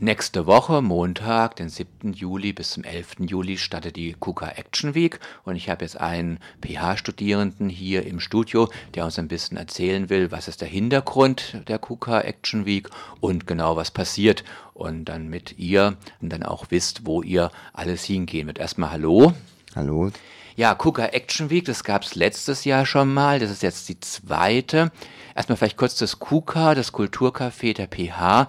Nächste Woche, Montag, den 7. Juli bis zum 11. Juli, startet die KUKA Action Week und ich habe jetzt einen PH-Studierenden hier im Studio, der uns ein bisschen erzählen will, was ist der Hintergrund der KUKA Action Week und genau was passiert und dann mit ihr und dann auch wisst, wo ihr alles hingehen wird. Erstmal Hallo. Hallo. Ja, KUKA Action Week, das gab es letztes Jahr schon mal, das ist jetzt die zweite. Erstmal vielleicht kurz das KUKA, das Kulturcafé der PH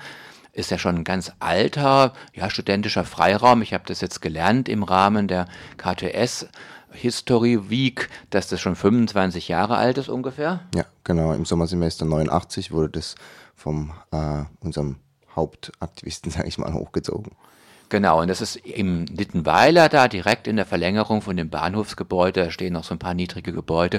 ist ja schon ein ganz alter, ja, studentischer Freiraum. Ich habe das jetzt gelernt im Rahmen der KTS History Week, dass das schon 25 Jahre alt ist ungefähr. Ja, genau. Im Sommersemester 89 wurde das von äh, unserem Hauptaktivisten, sage ich mal, hochgezogen. Genau, und das ist im Littenweiler da, direkt in der Verlängerung von dem Bahnhofsgebäude. Da stehen noch so ein paar niedrige Gebäude.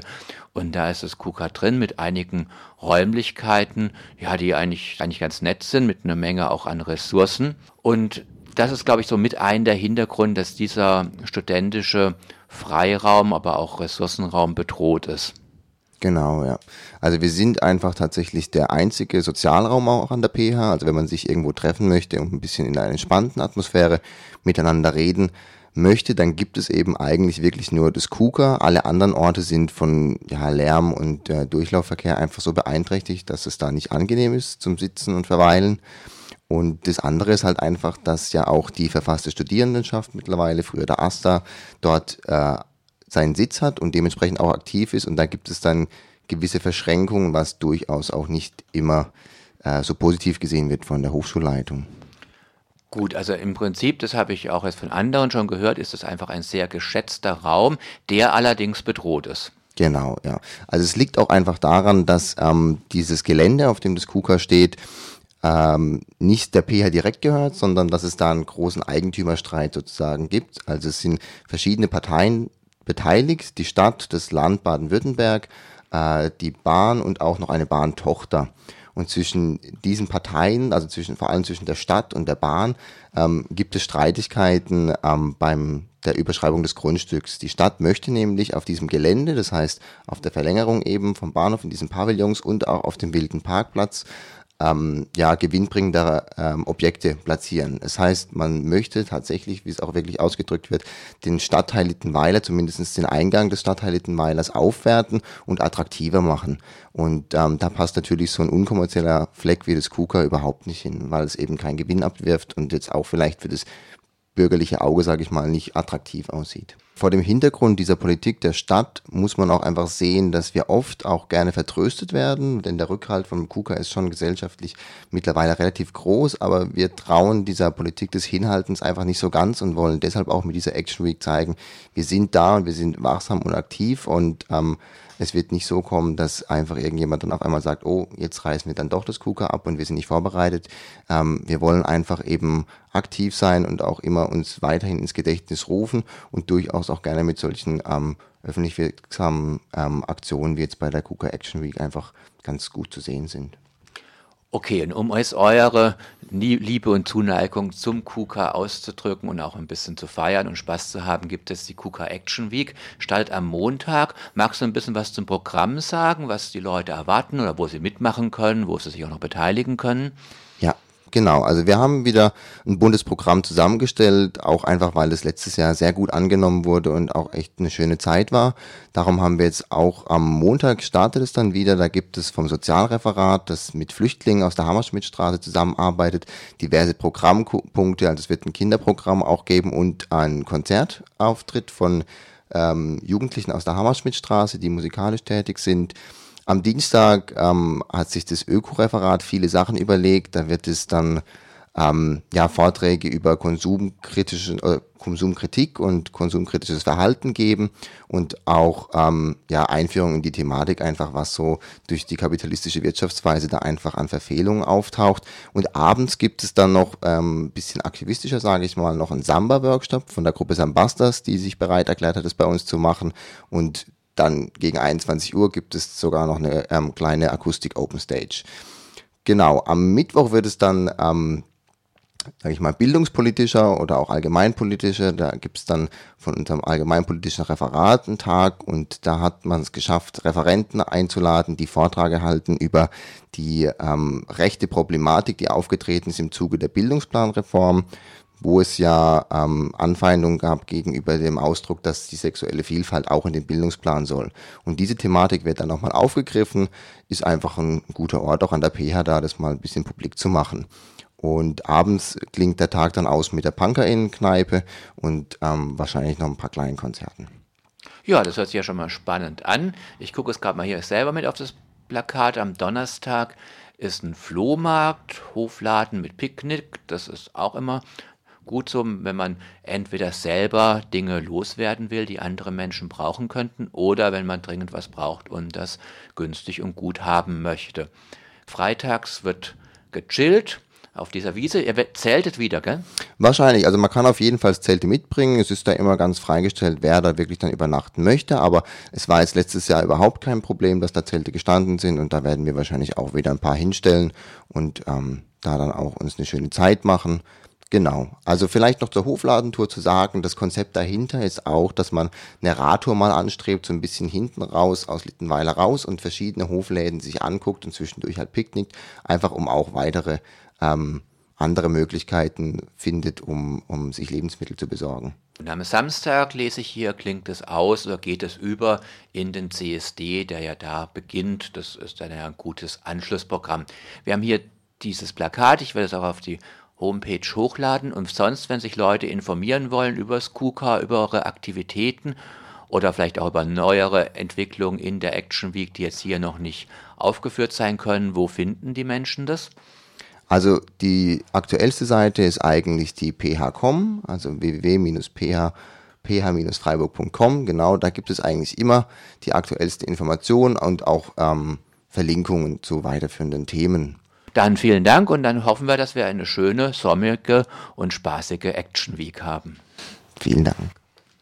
Und da ist das KUKA drin mit einigen Räumlichkeiten, ja, die eigentlich, eigentlich ganz nett sind, mit einer Menge auch an Ressourcen. Und das ist, glaube ich, so mit ein der Hintergrund, dass dieser studentische Freiraum, aber auch Ressourcenraum bedroht ist. Genau, ja. Also wir sind einfach tatsächlich der einzige Sozialraum auch an der PH. Also wenn man sich irgendwo treffen möchte und ein bisschen in einer entspannten Atmosphäre miteinander reden möchte, dann gibt es eben eigentlich wirklich nur das KUKA. Alle anderen Orte sind von ja, Lärm und äh, Durchlaufverkehr einfach so beeinträchtigt, dass es da nicht angenehm ist zum Sitzen und Verweilen. Und das andere ist halt einfach, dass ja auch die verfasste Studierendenschaft mittlerweile, früher der AStA, dort äh, seinen Sitz hat und dementsprechend auch aktiv ist. Und da gibt es dann gewisse Verschränkungen, was durchaus auch nicht immer äh, so positiv gesehen wird von der Hochschulleitung. Gut, also im Prinzip, das habe ich auch jetzt von anderen schon gehört, ist es einfach ein sehr geschätzter Raum, der allerdings bedroht ist. Genau, ja. Also es liegt auch einfach daran, dass ähm, dieses Gelände, auf dem das KUKA steht, ähm, nicht der PH direkt gehört, sondern dass es da einen großen Eigentümerstreit sozusagen gibt. Also es sind verschiedene Parteien beteiligt, die Stadt, das Land Baden-Württemberg, äh, die Bahn und auch noch eine Bahntochter. Und zwischen diesen Parteien, also zwischen, vor allem zwischen der Stadt und der Bahn, ähm, gibt es Streitigkeiten ähm, beim der Überschreibung des Grundstücks. Die Stadt möchte nämlich auf diesem Gelände, das heißt auf der Verlängerung eben vom Bahnhof in diesen Pavillons und auch auf dem wilden Parkplatz, ähm, ja, gewinnbringende ähm, Objekte platzieren. Das heißt, man möchte tatsächlich, wie es auch wirklich ausgedrückt wird, den Stadtteil Littenweiler, zumindest den Eingang des Stadtteil Littenweilers aufwerten und attraktiver machen. Und ähm, da passt natürlich so ein unkommerzieller Fleck wie das KUKA überhaupt nicht hin, weil es eben keinen Gewinn abwirft und jetzt auch vielleicht für das bürgerliche Auge, sage ich mal, nicht attraktiv aussieht vor dem Hintergrund dieser Politik der Stadt muss man auch einfach sehen, dass wir oft auch gerne vertröstet werden, denn der Rückhalt von KUKA ist schon gesellschaftlich mittlerweile relativ groß, aber wir trauen dieser Politik des Hinhaltens einfach nicht so ganz und wollen deshalb auch mit dieser Action Week zeigen, wir sind da und wir sind wachsam und aktiv und ähm, es wird nicht so kommen, dass einfach irgendjemand dann auf einmal sagt, oh, jetzt reißen wir dann doch das KUKA ab und wir sind nicht vorbereitet. Ähm, wir wollen einfach eben aktiv sein und auch immer uns weiterhin ins Gedächtnis rufen und durchaus auch gerne mit solchen ähm, öffentlich wirksamen ähm, Aktionen wie jetzt bei der KUKA Action Week einfach ganz gut zu sehen sind. Okay, und um es eure Liebe und Zuneigung zum KUKA auszudrücken und auch ein bisschen zu feiern und Spaß zu haben, gibt es die KUKA Action Week. Startet am Montag. Magst du ein bisschen was zum Programm sagen, was die Leute erwarten oder wo sie mitmachen können, wo sie sich auch noch beteiligen können? Genau, also wir haben wieder ein buntes Programm zusammengestellt, auch einfach, weil es letztes Jahr sehr gut angenommen wurde und auch echt eine schöne Zeit war. Darum haben wir jetzt auch am Montag startet es dann wieder. Da gibt es vom Sozialreferat, das mit Flüchtlingen aus der Hammerschmidtstraße zusammenarbeitet, diverse Programmpunkte. Also es wird ein Kinderprogramm auch geben und ein Konzertauftritt von ähm, Jugendlichen aus der Hammerschmidtstraße, die musikalisch tätig sind. Am Dienstag ähm, hat sich das Öko-Referat viele Sachen überlegt. Da wird es dann ähm, ja, Vorträge über konsumkritische, äh, Konsumkritik und konsumkritisches Verhalten geben und auch ähm, ja, Einführung in die Thematik, einfach was so durch die kapitalistische Wirtschaftsweise da einfach an Verfehlungen auftaucht. Und abends gibt es dann noch ein ähm, bisschen aktivistischer, sage ich mal, noch einen Samba-Workshop von der Gruppe Sambastas, die sich bereit erklärt hat, das bei uns zu machen. Und dann gegen 21 Uhr gibt es sogar noch eine ähm, kleine Akustik Open Stage. Genau, am Mittwoch wird es dann ähm, sage ich mal, bildungspolitischer oder auch allgemeinpolitischer. Da gibt es dann von unserem allgemeinpolitischen Referat einen Tag und da hat man es geschafft, Referenten einzuladen, die Vorträge halten über die ähm, rechte Problematik, die aufgetreten ist im Zuge der Bildungsplanreform wo es ja ähm, Anfeindungen gab gegenüber dem Ausdruck, dass die sexuelle Vielfalt auch in den Bildungsplan soll. Und diese Thematik wird dann nochmal aufgegriffen, ist einfach ein guter Ort auch an der PH da, das mal ein bisschen publik zu machen. Und abends klingt der Tag dann aus mit der Punkerinnen-Kneipe und ähm, wahrscheinlich noch ein paar kleinen Konzerten. Ja, das hört sich ja schon mal spannend an. Ich gucke es gerade mal hier selber mit auf das Plakat. Am Donnerstag ist ein Flohmarkt, Hofladen mit Picknick. Das ist auch immer gut so, wenn man entweder selber Dinge loswerden will, die andere Menschen brauchen könnten, oder wenn man dringend was braucht und das günstig und gut haben möchte. Freitags wird gechillt auf dieser Wiese. Ihr zeltet wieder, gell? Wahrscheinlich. Also man kann auf jeden Fall Zelte mitbringen. Es ist da immer ganz freigestellt, wer da wirklich dann übernachten möchte. Aber es war jetzt letztes Jahr überhaupt kein Problem, dass da Zelte gestanden sind. Und da werden wir wahrscheinlich auch wieder ein paar hinstellen und ähm, da dann auch uns eine schöne Zeit machen. Genau. Also vielleicht noch zur Hofladentour zu sagen, das Konzept dahinter ist auch, dass man eine Radtour mal anstrebt, so ein bisschen hinten raus, aus Littenweiler raus und verschiedene Hofläden sich anguckt und zwischendurch halt picknickt, einfach um auch weitere ähm, andere Möglichkeiten findet, um, um sich Lebensmittel zu besorgen. Und am Samstag lese ich hier, klingt es aus oder geht es über in den CSD, der ja da beginnt. Das ist dann ja ein gutes Anschlussprogramm. Wir haben hier dieses Plakat, ich werde es auch auf die Homepage hochladen und sonst, wenn sich Leute informieren wollen über das KUKA, über eure Aktivitäten oder vielleicht auch über neuere Entwicklungen in der Action Week, die jetzt hier noch nicht aufgeführt sein können, wo finden die Menschen das? Also die aktuellste Seite ist eigentlich die phcom, also www.ph-freiburg.com. Genau, da gibt es eigentlich immer die aktuellste Information und auch ähm, Verlinkungen zu weiterführenden Themen. Dann vielen Dank und dann hoffen wir, dass wir eine schöne, sommige und spaßige Action Week haben. Vielen Dank.